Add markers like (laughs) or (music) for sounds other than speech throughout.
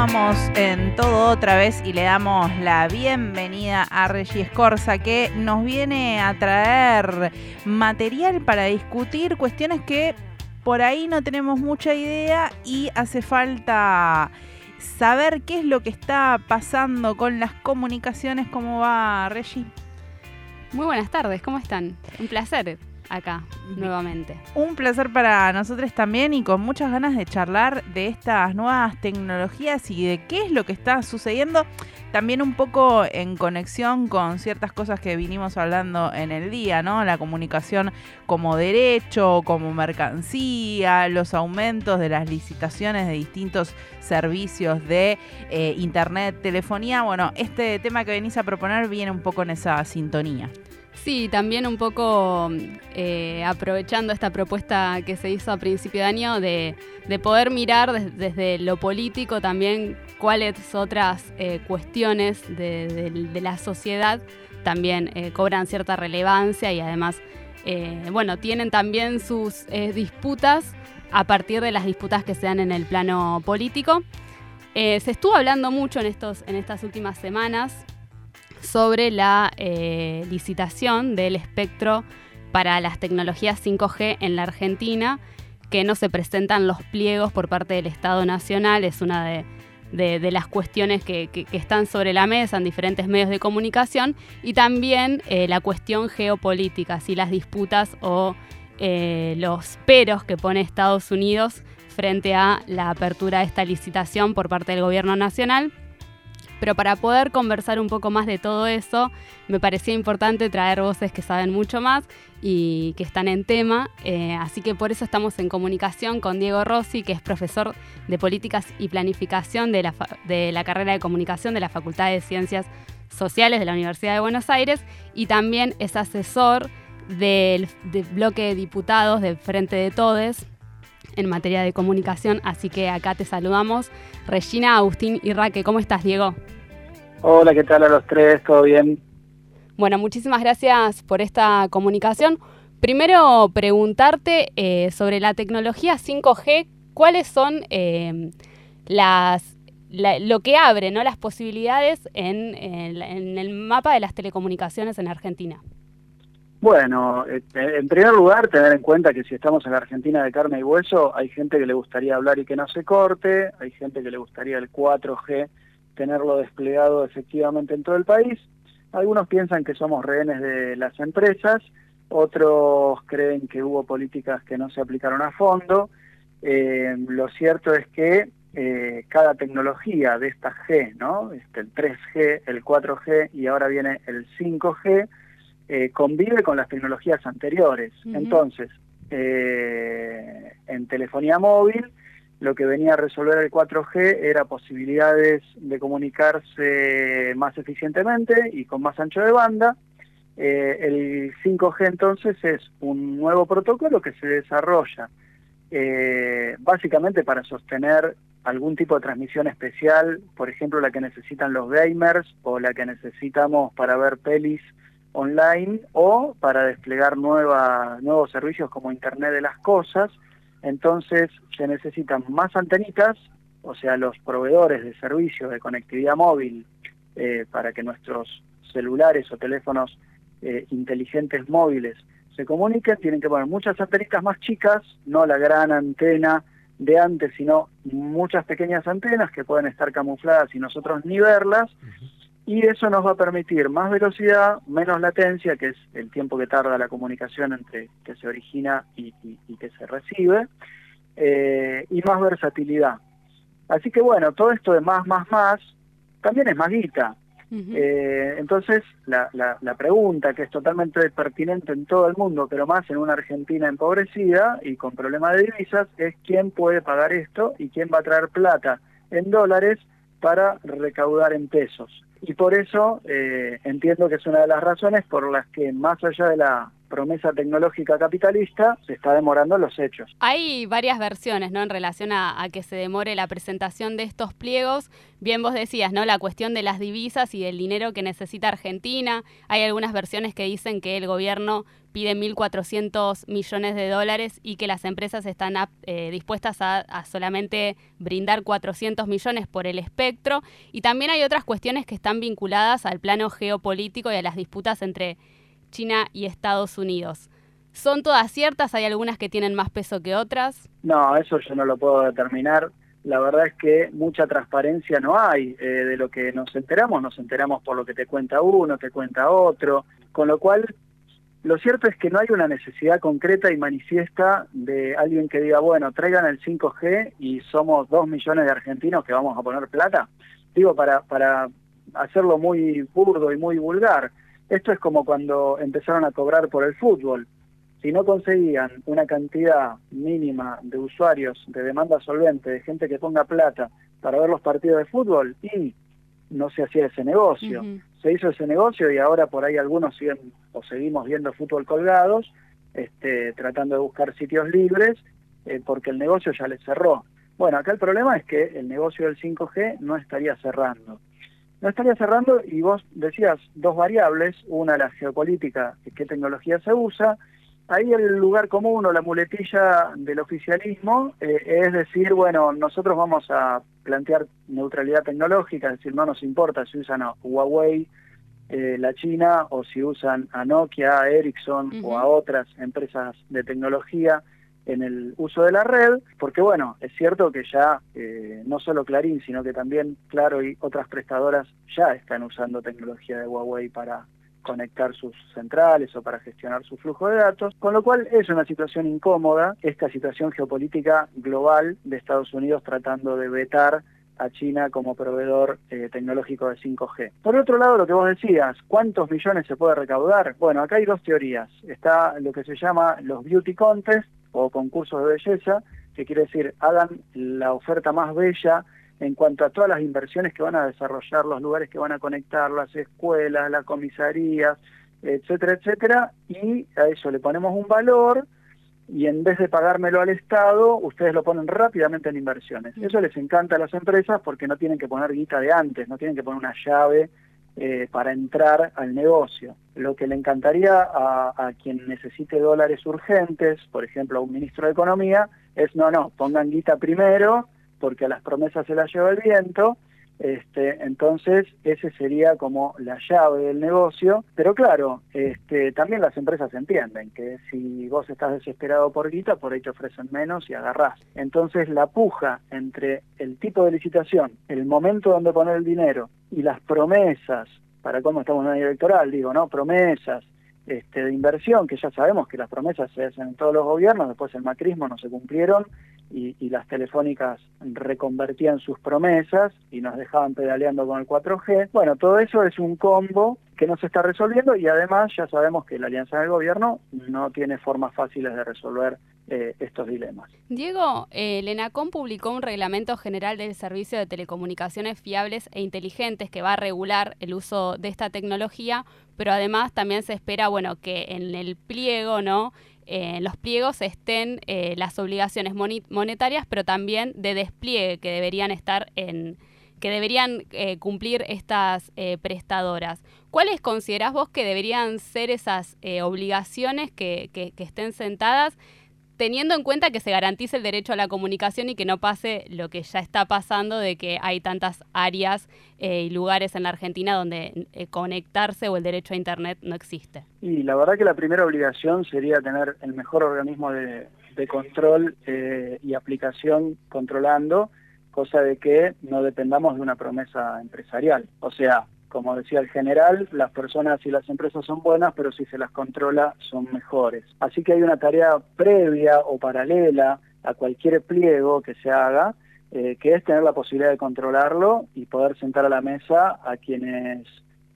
continuamos en todo otra vez y le damos la bienvenida a Regis Escorza que nos viene a traer material para discutir cuestiones que por ahí no tenemos mucha idea y hace falta saber qué es lo que está pasando con las comunicaciones. ¿Cómo va, Regis? Muy buenas tardes, ¿cómo están? Un placer acá nuevamente. Un placer para nosotros también y con muchas ganas de charlar de estas nuevas tecnologías y de qué es lo que está sucediendo. También un poco en conexión con ciertas cosas que vinimos hablando en el día, ¿no? La comunicación como derecho, como mercancía, los aumentos de las licitaciones de distintos servicios de eh, internet, telefonía. Bueno, este tema que venís a proponer viene un poco en esa sintonía. Sí, también un poco eh, aprovechando esta propuesta que se hizo a principio de año de, poder mirar desde lo político también cuáles otras eh, cuestiones de, la sociedad también eh, cobran cierta relevancia y además, bueno, tienen también sus disputas a partir de las disputas que se dan en el plano político. se estuvo hablando mucho en, estos, en estas últimas semanas sobre la eh, licitación del espectro para las tecnologías 5G en la Argentina, que no se presentan los pliegos por parte del Estado Nacional, es una de, las cuestiones que, están sobre la mesa en diferentes medios de comunicación, y también eh, la cuestión geopolítica, si las disputas o eh, los peros que pone Estados Unidos frente a la apertura de esta licitación por parte del Gobierno Nacional. Pero para poder conversar un poco más de todo eso, me parecía importante traer voces que saben mucho más y que están en tema. Eh, así que por eso estamos en comunicación con Diego Rossi, que es profesor de Políticas y Planificación de la, de la carrera de Comunicación de la Facultad de Ciencias Sociales de la Universidad de Buenos Aires y también es asesor del, del bloque de diputados del Frente de Todes en materia de comunicación, así que acá te saludamos. Regina, Agustín y Raque, ¿cómo estás, Diego? Hola, ¿qué tal a los tres? ¿Todo bien? Bueno, muchísimas gracias por esta comunicación. Primero, preguntarte eh, sobre la tecnología 5G, ¿cuáles son eh, las, lo que abre ¿no? las posibilidades en el mapa de las telecomunicaciones en Argentina? Bueno, eh, en primer lugar, tener en cuenta que si estamos en la Argentina de carne y hueso, hay gente que le gustaría hablar y que no se corte, hay gente que le gustaría el 4G tenerlo desplegado efectivamente en todo el país. Algunos piensan que somos rehenes de las empresas, otros creen que hubo políticas que no se aplicaron a fondo. Eh, lo cierto es que eh, cada tecnología de esta G, ¿no? Este, el 3G, el 4G y ahora viene el 5G, eh, convive con las tecnologías anteriores. Entonces, eh, en telefonía móvil, lo que venía a resolver el 4G era posibilidades de comunicarse más eficientemente y con más ancho de banda. Eh, el 5G entonces es un nuevo protocolo que se desarrolla básicamente para sostener algún tipo de transmisión especial, por ejemplo la que necesitan los gamers o la que necesitamos para ver pelis online o para desplegar nueva, nuevos servicios como Internet de las Cosas. Entonces se necesitan más antenitas, o sea, los proveedores de servicios de conectividad móvil eh, para que nuestros celulares o teléfonos eh, inteligentes móviles se comuniquen, tienen que poner muchas antenitas más chicas, no la gran antena de antes, sino muchas pequeñas antenas que pueden estar camufladas y nosotros ni verlas y eso nos va a permitir más velocidad, menos latencia, que es el tiempo que tarda la comunicación entre que se origina y, que se recibe, eh, y más versatilidad. Así que bueno, todo esto de más, más, más, también es más guita. Eh, entonces, la, la, pregunta que es totalmente pertinente en todo el mundo, pero más en una Argentina empobrecida y con problemas de divisas, es quién puede pagar esto y quién va a traer plata en dólares para recaudar en pesos y por eso eh, entiendo que es una de las razones por las que más allá de la promesa tecnológica capitalista se está demorando los hechos. Hay varias versiones, ¿no? En relación a, que se demore la presentación de estos pliegos. Bien vos decías, ¿no? La cuestión de las divisas y del dinero que necesita Argentina. Hay algunas versiones que dicen que el gobierno pide 1.400 millones de dólares y que las empresas están eh, dispuestas a, a, solamente brindar 400 millones por el espectro. Y también hay otras cuestiones que están vinculadas al plano geopolítico y a las disputas entre China y Estados Unidos. ¿Son todas ciertas? ¿Hay algunas que tienen más peso que otras? No, eso yo no lo puedo determinar. La verdad es que mucha transparencia no hay. Eh, de lo que nos enteramos, nos enteramos por lo que te cuenta uno, te cuenta otro. Con lo cual, lo cierto es que no hay una necesidad concreta y manifiesta de alguien que diga, bueno, traigan el 5G y somos dos millones de argentinos que vamos a poner plata. Digo, para, para hacerlo muy burdo y muy vulgar. Esto es como cuando empezaron a cobrar por el fútbol. Si no conseguían una cantidad mínima de usuarios, de demanda solvente, de gente que ponga plata para ver los partidos de fútbol, y no se hacía ese negocio. Se hizo ese negocio y ahora por ahí algunos siguen o seguimos viendo fútbol colgados, este, tratando de buscar sitios libres, eh, porque el negocio ya les cerró. Bueno, acá el problema es que el negocio del 5G no estaría cerrando. No estaría cerrando y vos decías dos variables, una la geopolítica, qué tecnología se usa, ahí el lugar común o la muletilla del oficialismo eh, es decir, bueno, nosotros vamos a plantear neutralidad tecnológica, es decir, no nos importa si usan a Huawei, eh, la China, o si usan a Nokia, a Ericsson o a otras empresas de tecnología, en el uso de la red, porque bueno, es cierto que ya eh, no solo Clarín, sino que también Claro y otras prestadoras ya están usando tecnología de Huawei para conectar sus centrales o para gestionar su flujo de datos, con lo cual es una situación incómoda esta situación geopolítica global de Estados Unidos tratando de vetar a China como proveedor eh, tecnológico de 5G. Por otro lado, lo que vos decías, ¿cuántos millones se puede recaudar? Bueno, acá hay dos teorías. Está lo que se llama los beauty contests, o concursos de belleza, que quiere decir hagan la oferta más bella en cuanto a todas las inversiones que van a desarrollar, los lugares que van a conectar, las escuelas, las comisarías, etcétera, etcétera, y a eso le ponemos un valor y en vez de pagármelo al Estado, ustedes lo ponen rápidamente en inversiones. Eso les encanta a las empresas porque no tienen que poner guita de antes, no tienen que poner una llave eh, para entrar al negocio. Lo que le encantaría a, quien necesite dólares urgentes, por ejemplo a un ministro de Economía, es no, no, pongan guita primero, porque a las promesas se las lleva el viento, este, entonces, ese sería como la llave del negocio. Pero claro, este, también las empresas entienden que si vos estás desesperado por guita, por ahí te ofrecen menos y agarrás. Entonces, la puja entre el tipo de licitación, el momento donde poner el dinero y las promesas, para cómo estamos en año electoral, digo, ¿no? Promesas este, de inversión, que ya sabemos que las promesas se hacen en todos los gobiernos, después el macrismo no se cumplieron y, las telefónicas reconvertían sus promesas y nos dejaban pedaleando con el 4G. Bueno, todo eso es un combo que no se está resolviendo y además ya sabemos que la alianza del gobierno no tiene formas fáciles de resolver eh, estos dilemas. Diego, eh, el ENACOM publicó un reglamento general del servicio de telecomunicaciones fiables e inteligentes que va a regular el uso de esta tecnología, pero además también se espera, bueno, que en el pliego, ¿no? En los pliegos estén eh, las obligaciones monetarias, pero también de despliegue que deberían estar en que deberían eh, cumplir estas eh, prestadoras. ¿Cuáles considerás vos que deberían ser esas obligaciones que, que, que estén sentadas teniendo en cuenta que se garantice el derecho a la comunicación y que no pase lo que ya está pasando de que hay tantas áreas eh, y lugares en la Argentina donde eh, conectarse o el derecho a Internet no existe. Y la verdad que la primera obligación sería tener el mejor organismo de, control eh, y aplicación controlando, cosa de que no dependamos de una promesa empresarial. O sea, como decía el general, las personas y las empresas son buenas, pero si se las controla son mejores. Así que hay una tarea previa o paralela a cualquier pliego que se haga, eh, que es tener la posibilidad de controlarlo y poder sentar a la mesa a quienes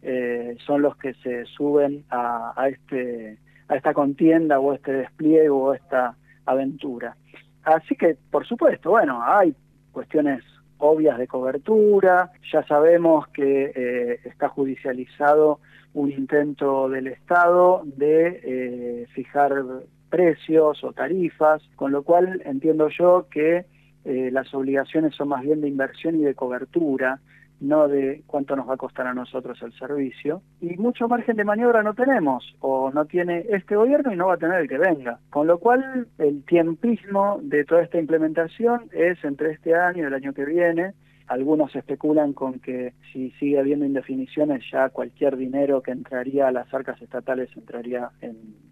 eh, son los que se suben a, este, a esta contienda o este despliegue o esta aventura. Así que, por supuesto, bueno, hay cuestiones obvias de cobertura, ya sabemos que eh, está judicializado un intento del Estado de eh, fijar precios o tarifas, con lo cual entiendo yo que eh, las obligaciones son más bien de inversión y de cobertura, no de cuánto nos va a costar a nosotros el servicio. Y mucho margen de maniobra no tenemos, o no tiene este gobierno y no va a tener el que venga. Con lo cual, el tiempismo de toda esta implementación es entre este año y el año que viene. Algunos especulan con que si sigue habiendo indefiniciones, ya cualquier dinero que entraría a las arcas estatales entraría en,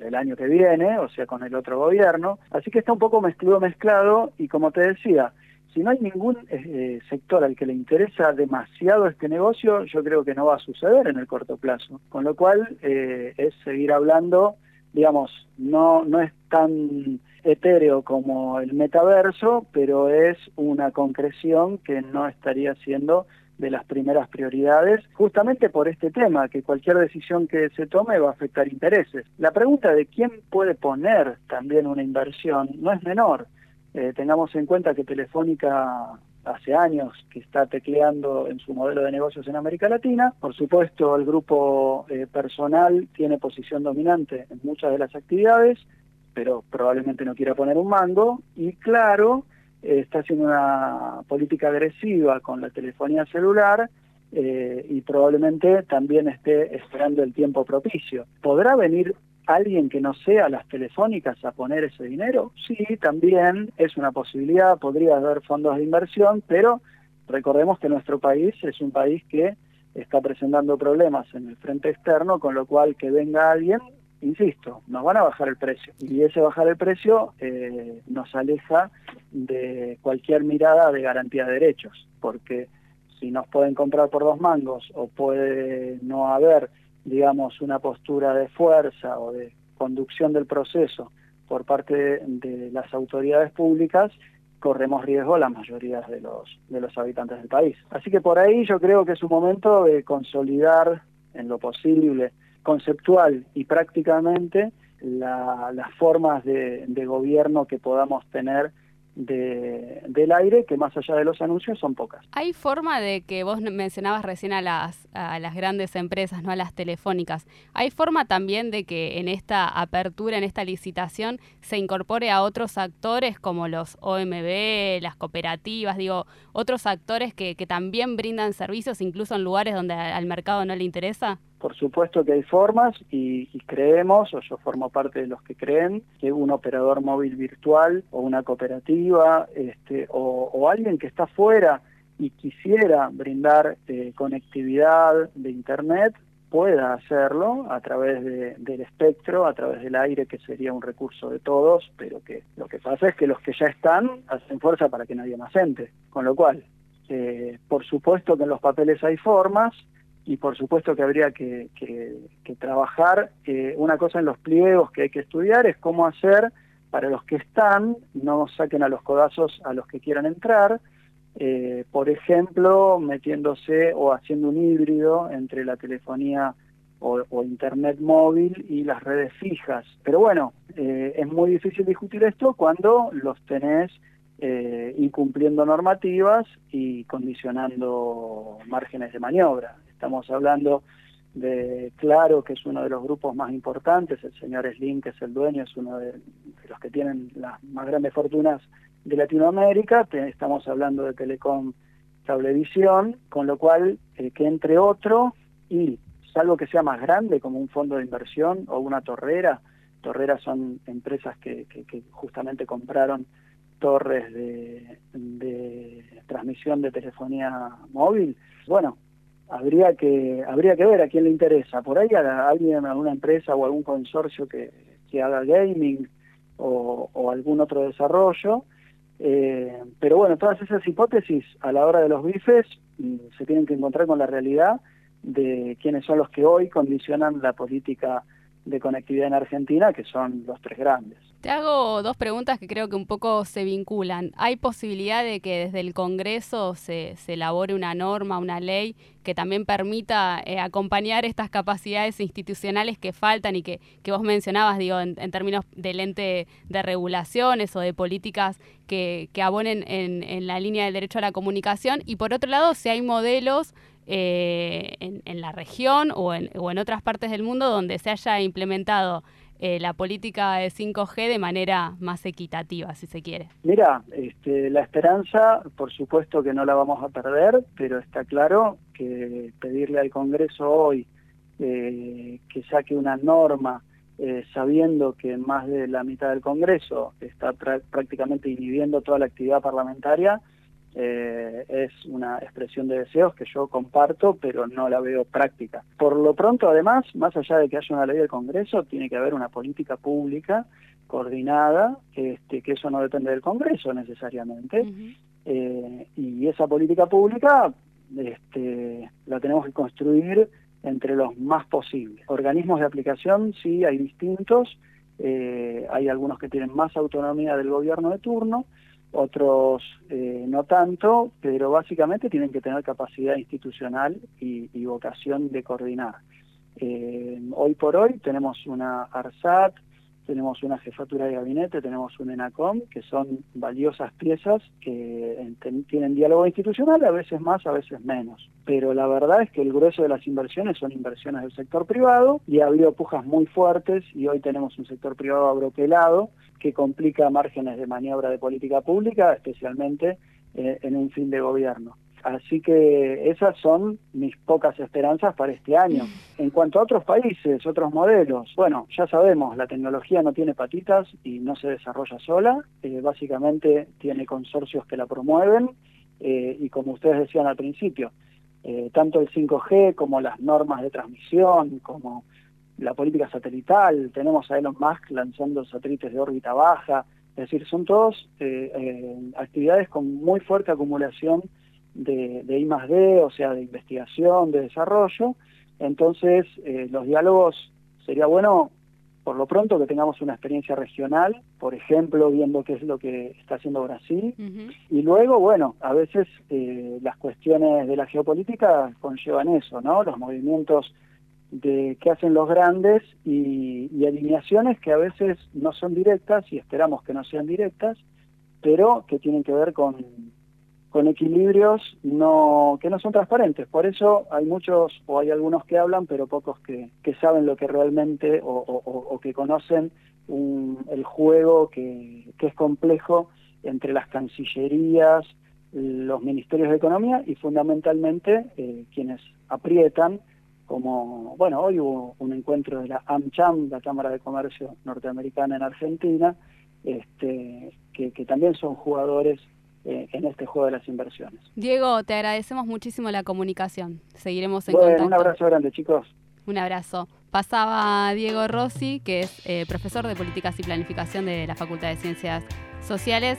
el año que viene, o sea, con el otro gobierno. Así que está un poco mezclado, mezclado, y como te decía, si no hay ningún eh, sector al que le interesa demasiado este negocio, yo creo que no va a suceder en el corto plazo. Con lo cual eh, es seguir hablando, digamos, no, no es tan etéreo como el metaverso, pero es una concreción que no estaría siendo de las primeras prioridades, justamente por este tema, que cualquier decisión que se tome va a afectar intereses. La pregunta de quién puede poner también una inversión no es menor. Eh, tengamos en cuenta que Telefónica hace años que está tecleando en su modelo de negocios en América Latina. Por supuesto, el grupo eh, personal tiene posición dominante en muchas de las actividades, pero probablemente no quiera poner un mango. Y claro, eh, está haciendo una política agresiva con la telefonía celular y probablemente también esté esperando el tiempo propicio. ¿Podrá venir alguien que no sea las telefónicas a poner ese dinero? Sí, también es una posibilidad, podría haber fondos de inversión, pero recordemos que nuestro país es un país que está presentando problemas en el frente externo, con lo cual que venga alguien, insisto, nos van a bajar el precio. Y ese bajar el precio eh, nos aleja de cualquier mirada de garantía de derechos, porque si nos pueden comprar por dos mangos o puede no haber digamos, una postura de fuerza o de conducción del proceso por parte de, las autoridades públicas, corremos riesgo la mayoría de los, de los habitantes del país. Así que por ahí yo creo que es un momento de consolidar en lo posible, conceptual y prácticamente, las formas de, de gobierno que podamos tener de, del aire que más allá de los anuncios son pocas. ¿Hay forma de que vos mencionabas recién a las, a las grandes empresas, no a las telefónicas? ¿Hay forma también de que en esta apertura, en esta licitación, se incorpore a otros actores como los OMB, las cooperativas, digo, otros actores que, que también brindan servicios incluso en lugares donde al mercado no le interesa? Por supuesto que hay formas y, creemos, o yo formo parte de los que creen, que un operador móvil virtual o una cooperativa este, o, alguien que está fuera y quisiera brindar eh, conectividad de Internet pueda hacerlo a través del espectro, a través del aire, que sería un recurso de todos, pero que lo que pasa es que los que ya están hacen fuerza para que nadie más entre. Con lo cual, eh, por supuesto que en los papeles hay formas, y por supuesto que habría que, trabajar. Eh, una cosa en los pliegos que hay que estudiar es cómo hacer para los que están, no saquen a los codazos a los que quieran entrar, eh, por ejemplo, metiéndose o haciendo un híbrido entre la telefonía o, internet móvil y las redes fijas. Pero bueno, eh, es muy difícil discutir esto cuando los tenés incumpliendo normativas y condicionando márgenes de maniobra. Estamos hablando de Claro, que es uno de los grupos más importantes, el señor Slim, que es el dueño, es uno de, los que tienen las más grandes fortunas de Latinoamérica, estamos hablando de Telecom Cablevisión, con lo cual, eh, que entre otro, y salvo que sea más grande, como un fondo de inversión o una torrera, torreras son empresas que, justamente compraron torres de, de transmisión de telefonía móvil, bueno, habría que habría que ver a quién le interesa. Por ahí a alguien, a alguna empresa o algún consorcio que, que haga gaming o, algún otro desarrollo. Eh, pero bueno, todas esas hipótesis a la hora de los bifes mm, se tienen que encontrar con la realidad de quiénes son los que hoy condicionan la política de conectividad en Argentina, que son los tres grandes. Te hago dos preguntas que creo que un poco se vinculan. ¿Hay posibilidad de que desde el Congreso se, elabore una norma, una ley que también permita eh, acompañar estas capacidades institucionales que faltan y que, vos mencionabas, digo, en, términos del ente de regulaciones o de políticas que, abonen en, la línea del derecho a la comunicación? Y por otro lado, si hay modelos eh, en, la región o en, o en otras partes del mundo donde se haya implementado eh, la política de 5G de manera más equitativa, si se quiere. Mira, este, la esperanza, por supuesto que no la vamos a perder, pero está claro que pedirle al Congreso hoy eh, que saque una norma eh, sabiendo que más de la mitad del Congreso está prácticamente inhibiendo toda la actividad parlamentaria, eh, es una expresión de deseos que yo comparto, pero no la veo práctica. Por lo pronto, además, más allá de que haya una ley del Congreso, tiene que haber una política pública coordinada, este, que eso no depende del Congreso necesariamente, eh, y esa política pública este, la tenemos que construir entre los más posibles. Organismos de aplicación, sí, hay distintos, eh, hay algunos que tienen más autonomía del gobierno de turno, otros eh, no tanto, pero básicamente tienen que tener capacidad institucional y, vocación de coordinar. Eh, hoy por hoy tenemos una ARSAT, tenemos una jefatura de gabinete, tenemos un ENACOM, que son valiosas piezas que tienen diálogo institucional, a veces más, a veces menos. Pero la verdad es que el grueso de las inversiones son inversiones del sector privado y ha habido pujas muy fuertes y hoy tenemos un sector privado abroquelado que complica márgenes de maniobra de política pública, especialmente eh, en un fin de gobierno. Así que esas son mis pocas esperanzas para este año. En cuanto a otros países, otros modelos, bueno, ya sabemos, la tecnología no tiene patitas y no se desarrolla sola, eh, básicamente tiene consorcios que la promueven eh, y como ustedes decían al principio, eh, tanto el 5G como las normas de transmisión, como la política satelital, tenemos a Elon Musk lanzando satélites de órbita baja, es decir, son todos actividades con muy fuerte acumulación de, de I más D, o sea, de investigación, de desarrollo. Entonces, eh, los diálogos sería bueno, por lo pronto, que tengamos una experiencia regional, por ejemplo, viendo qué es lo que está haciendo Brasil. Y luego, bueno, a veces eh, las cuestiones de la geopolítica conllevan eso, ¿no? Los movimientos de que hacen los grandes y, y alineaciones que a veces no son directas y esperamos que no sean directas, pero que tienen que ver con, con equilibrios no, que no son transparentes. Por eso hay muchos o hay algunos que hablan, pero pocos que, que saben lo que realmente o, que conocen el juego que, que es complejo entre las cancillerías, los ministerios de economía y fundamentalmente eh, quienes aprietan, como, bueno, hoy hubo un encuentro de la AmCham, la Cámara de Comercio Norteamericana en Argentina, este, que, también son jugadores en este juego de las inversiones. Diego, te agradecemos muchísimo la comunicación. Seguiremos en bueno, Un abrazo grande, chicos. Un abrazo. Pasaba Diego Rossi, que es eh, profesor de Políticas y Planificación de la Facultad de Ciencias Sociales.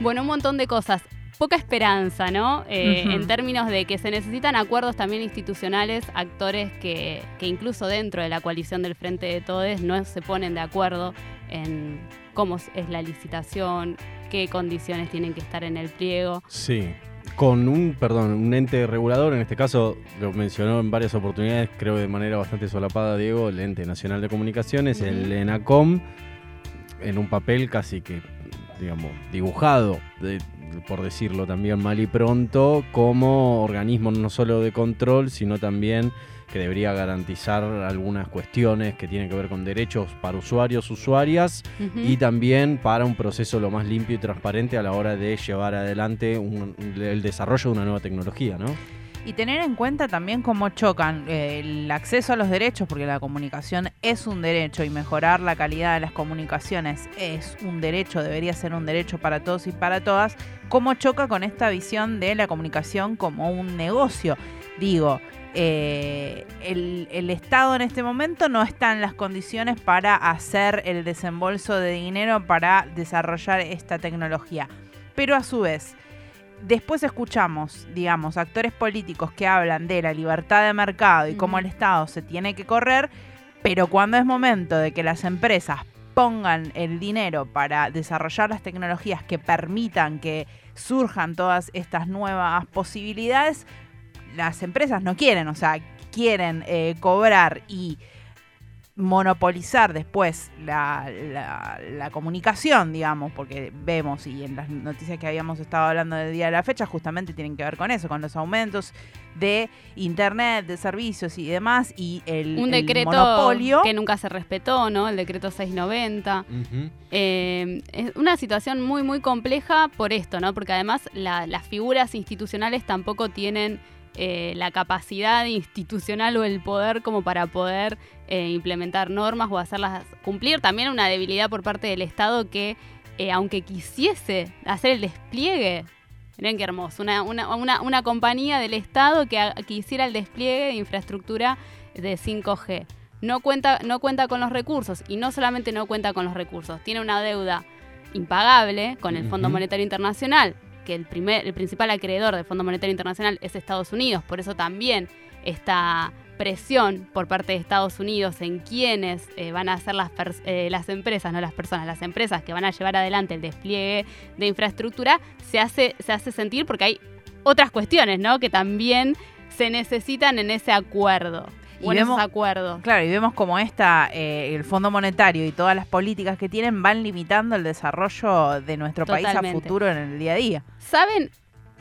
Bueno, un montón de cosas. Poca esperanza, ¿no? Eh, en términos de que se necesitan acuerdos también institucionales, actores que, que incluso dentro de la coalición del Frente de Todes no se ponen de acuerdo en cómo es la licitación, qué condiciones tienen que estar en el pliego. Sí. Con un, perdón, un ente regulador, en este caso lo mencionó en varias oportunidades, creo de manera bastante solapada Diego, el ente nacional de comunicaciones, el ENACOM, en un papel casi que, digamos, dibujado, por decirlo también mal y pronto, como organismo no solo de control, sino también que debería garantizar algunas cuestiones que tienen que ver con derechos para usuarios, usuarias y también para un proceso lo más limpio y transparente a la hora de llevar adelante el desarrollo de una nueva tecnología, ¿no? Y tener en cuenta también cómo chocan eh, el acceso a los derechos, porque la comunicación es un derecho y mejorar la calidad de las comunicaciones es un derecho, debería ser un derecho para todos y para todas, cómo choca con esta visión de la comunicación como un negocio. Digo, eh, el, Estado en este momento no está en las condiciones para hacer el desembolso de dinero para desarrollar esta tecnología. Pero a su vez, después escuchamos, digamos, actores políticos que hablan de la libertad de mercado y cómo el Estado se tiene que correr, Pero cuando es momento de que las empresas pongan el dinero para desarrollar las tecnologías que permitan que surjan todas estas nuevas posibilidades, las empresas no quieren, o sea, quieren eh, cobrar y monopolizar después la, la, comunicación, digamos, porque vemos y en las noticias que habíamos estado hablando del día de la fecha justamente tienen que ver con eso, con los aumentos de internet, de servicios y demás y el, un decreto monopolio que nunca se respetó, ¿no? El decreto 690. Eh, es una situación muy muy compleja por esto, ¿no? Porque además las figuras institucionales tampoco tienen eh, la capacidad institucional o el poder como para poder eh, implementar normas o hacerlas cumplir. También una debilidad por parte del Estado que, eh, aunque quisiese hacer el despliegue, miren qué hermoso, una, una, compañía del Estado que, quisiera el despliegue de infraestructura de 5G. No cuenta, no cuenta con los recursos y no solamente no cuenta con los recursos, tiene una deuda impagable con el Fondo Monetario Internacional, que el, primer, el principal acreedor del Fondo Monetario Internacional es Estados Unidos, por eso también esta presión por parte de Estados Unidos en quienes eh, van a ser las, eh, las empresas, no las personas, las empresas que van a llevar adelante el despliegue de infraestructura, se hace, se hace sentir porque hay otras cuestiones, ¿no? Que también se necesitan en ese acuerdo y vemos, acuerdos. Claro, y vemos como esta, eh, el Fondo Monetario y todas las políticas que tienen van limitando el desarrollo de nuestro país a futuro en el día a día. ¿Saben?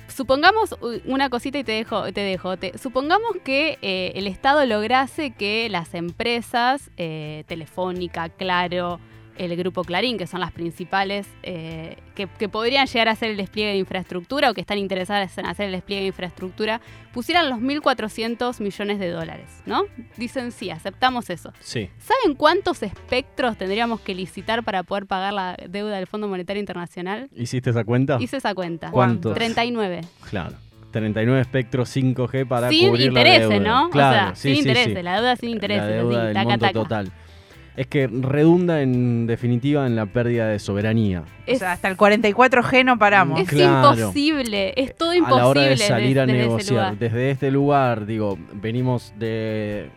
Supongamos una cosita y te dejo, te dejo. supongamos que eh, el Estado lograse que las empresas, eh, Telefónica, Claro, el grupo Clarín, que son las principales eh, que, podrían llegar a hacer el despliegue de infraestructura o que están interesadas en hacer el despliegue de infraestructura, pusieran los 1.400 millones de dólares, ¿no? Dicen sí, aceptamos eso. Sí. ¿Saben cuántos espectros tendríamos que licitar para poder pagar la deuda del Fondo Monetario Internacional? ¿Hiciste esa cuenta? Hice esa cuenta. ¿Cuántos? 39. Claro. 39 espectros 5G para sin cubrir intereses, la deuda. ¿no? Claro, o sea, sin intereses, la deuda sin intereses. La deuda del monto total es que redunda en definitiva en la pérdida de soberanía. O sea, hasta el 44G no paramos. Es imposible, es todo imposible. A la hora de salir a negociar. Desde este lugar, digo, venimos de,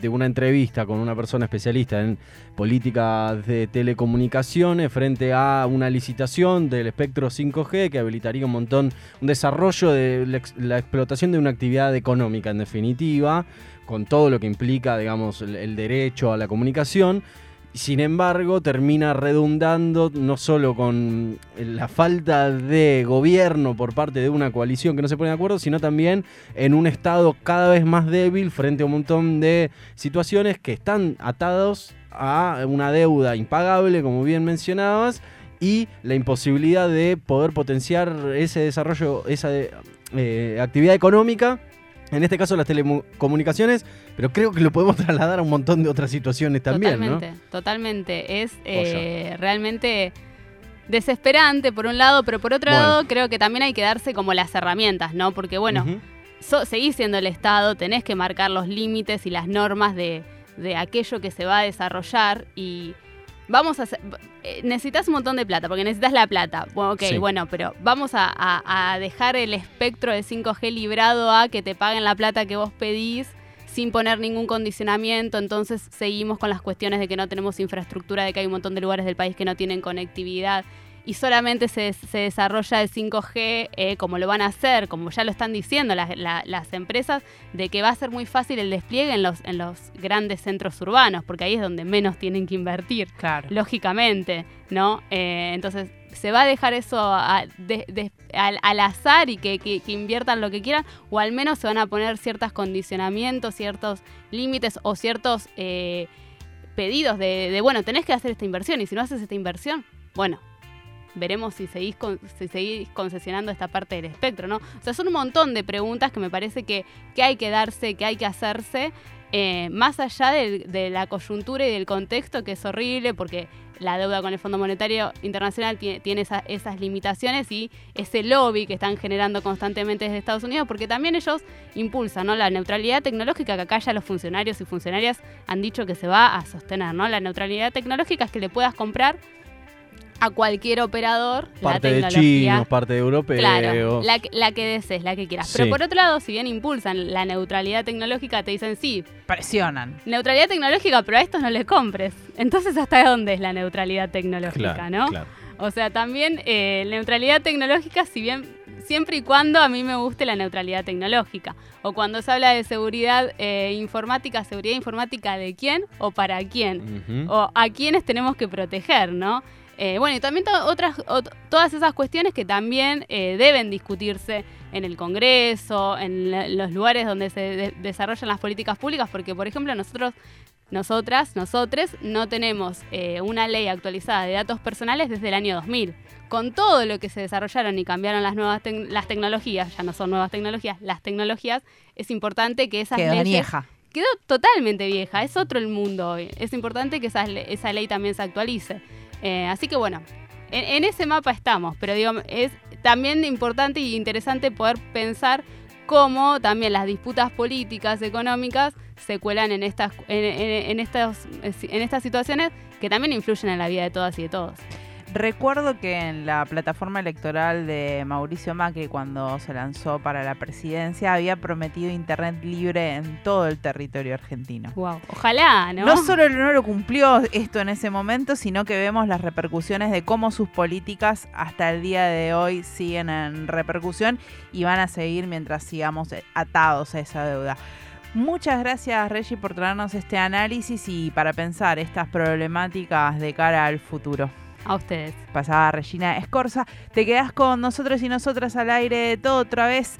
de, una entrevista con una persona especialista en política de telecomunicaciones frente a una licitación del espectro 5G que habilitaría un montón, un desarrollo de la explotación de una actividad económica en definitiva con todo lo que implica, digamos, el, derecho a la comunicación. Sin embargo, termina redundando no solo con la falta de gobierno por parte de una coalición que no se pone de acuerdo, sino también en un Estado cada vez más débil frente a un montón de situaciones que están atados a una deuda impagable, como bien mencionabas, y la imposibilidad de poder potenciar ese desarrollo, esa eh, actividad económica en este caso las telecomunicaciones, pero creo que lo podemos (laughs) trasladar a un montón de otras situaciones también. Totalmente, totalmente. Es eh, realmente desesperante por un lado, pero por otro lado creo que también hay que darse como las herramientas, ¿no? Porque bueno, seguís siendo el Estado, tenés que marcar los límites y las normas de, de aquello que se va a desarrollar y vamos a hacer, eh, necesitas un montón de plata, porque necesitas la plata. Bueno, ok, bueno, pero vamos a, dejar el espectro de 5G librado a que te paguen la plata que vos pedís sin poner ningún condicionamiento, entonces seguimos con las cuestiones de que no tenemos infraestructura, de que hay un montón de lugares del país que no tienen conectividad y solamente se, desarrolla el 5G eh, como lo van a hacer, como ya lo están diciendo las, empresas, de que va a ser muy fácil el despliegue en los, en los grandes centros urbanos, porque ahí es donde menos tienen que invertir, claro. lógicamente, ¿no? Eh, entonces se va a dejar eso al, azar y que, inviertan lo que quieran, o al menos se van a poner ciertos condicionamientos, ciertos límites o ciertos eh, pedidos de, de, bueno, tenés que hacer esta inversión y si no haces esta inversión, bueno, veremos si seguís, si seguís concesionando esta parte del espectro, ¿no? O sea, son un montón de preguntas que me parece que, que hay que darse, que hay que hacerse, eh, más allá de, la coyuntura y del contexto, que es horrible, porque la deuda con el Fondo Monetario Internacional tiene, esas limitaciones y ese lobby que están generando constantemente desde Estados Unidos, porque también ellos impulsan ¿no? la neutralidad tecnológica, que acá ya los funcionarios y funcionarias han dicho que se va a sostener, ¿no? La neutralidad tecnológica es que le puedas comprar a cualquier operador Parte la de chinos, parte de europeos. Claro, la, que- la que desees, la que quieras. Sí. Pero por otro lado, si bien impulsan la neutralidad tecnológica, te dicen sí, Presionan. neutralidad tecnológica, pero a estos no les compres. Entonces, ¿hasta dónde es la neutralidad tecnológica, Claro, no? claro. O sea, también eh, neutralidad tecnológica, si bien siempre y cuando a mí me guste la neutralidad tecnológica. O cuando se habla de seguridad eh, informática, seguridad informática de quién o para quién. O a quiénes tenemos que proteger, ¿no? Eh, bueno, y también to- otras, ot- todas esas cuestiones que también eh, deben discutirse en el Congreso, en los lugares donde se de- desarrollan las políticas públicas, porque, por ejemplo, nosotros, nosotras, nosotres, no tenemos eh, una ley actualizada de datos personales desde el año 2000. Con todo lo que se desarrollaron y cambiaron las nuevas las tecnologías, ya no son nuevas tecnologías, las tecnologías, es importante que esas Quedó leyes añeja. quedó totalmente vieja, es otro el mundo hoy. Es importante que esa, le- esa ley también se actualice. Eh, así que bueno, en, ese mapa estamos, pero es también importante y interesante poder pensar cómo también las disputas políticas, económicas, se cuelan en estas, en, estos- en estas situaciones que también influyen en la vida de todas y de todos. Recuerdo que en la plataforma electoral de Mauricio Macri, cuando se lanzó para la presidencia, había prometido Internet libre en todo el territorio argentino. Wow. Ojalá, ¿no? No solo no lo cumplió esto en ese momento, sino que vemos las repercusiones de cómo sus políticas hasta el día de hoy siguen en repercusión y van a seguir mientras sigamos atados a esa deuda. Muchas gracias Reggie por traernos este análisis y para pensar estas problemáticas de cara al futuro. A ustedes. Pasaba Regina Escorza, te quedás con nosotros y nosotras al aire de todo otra vez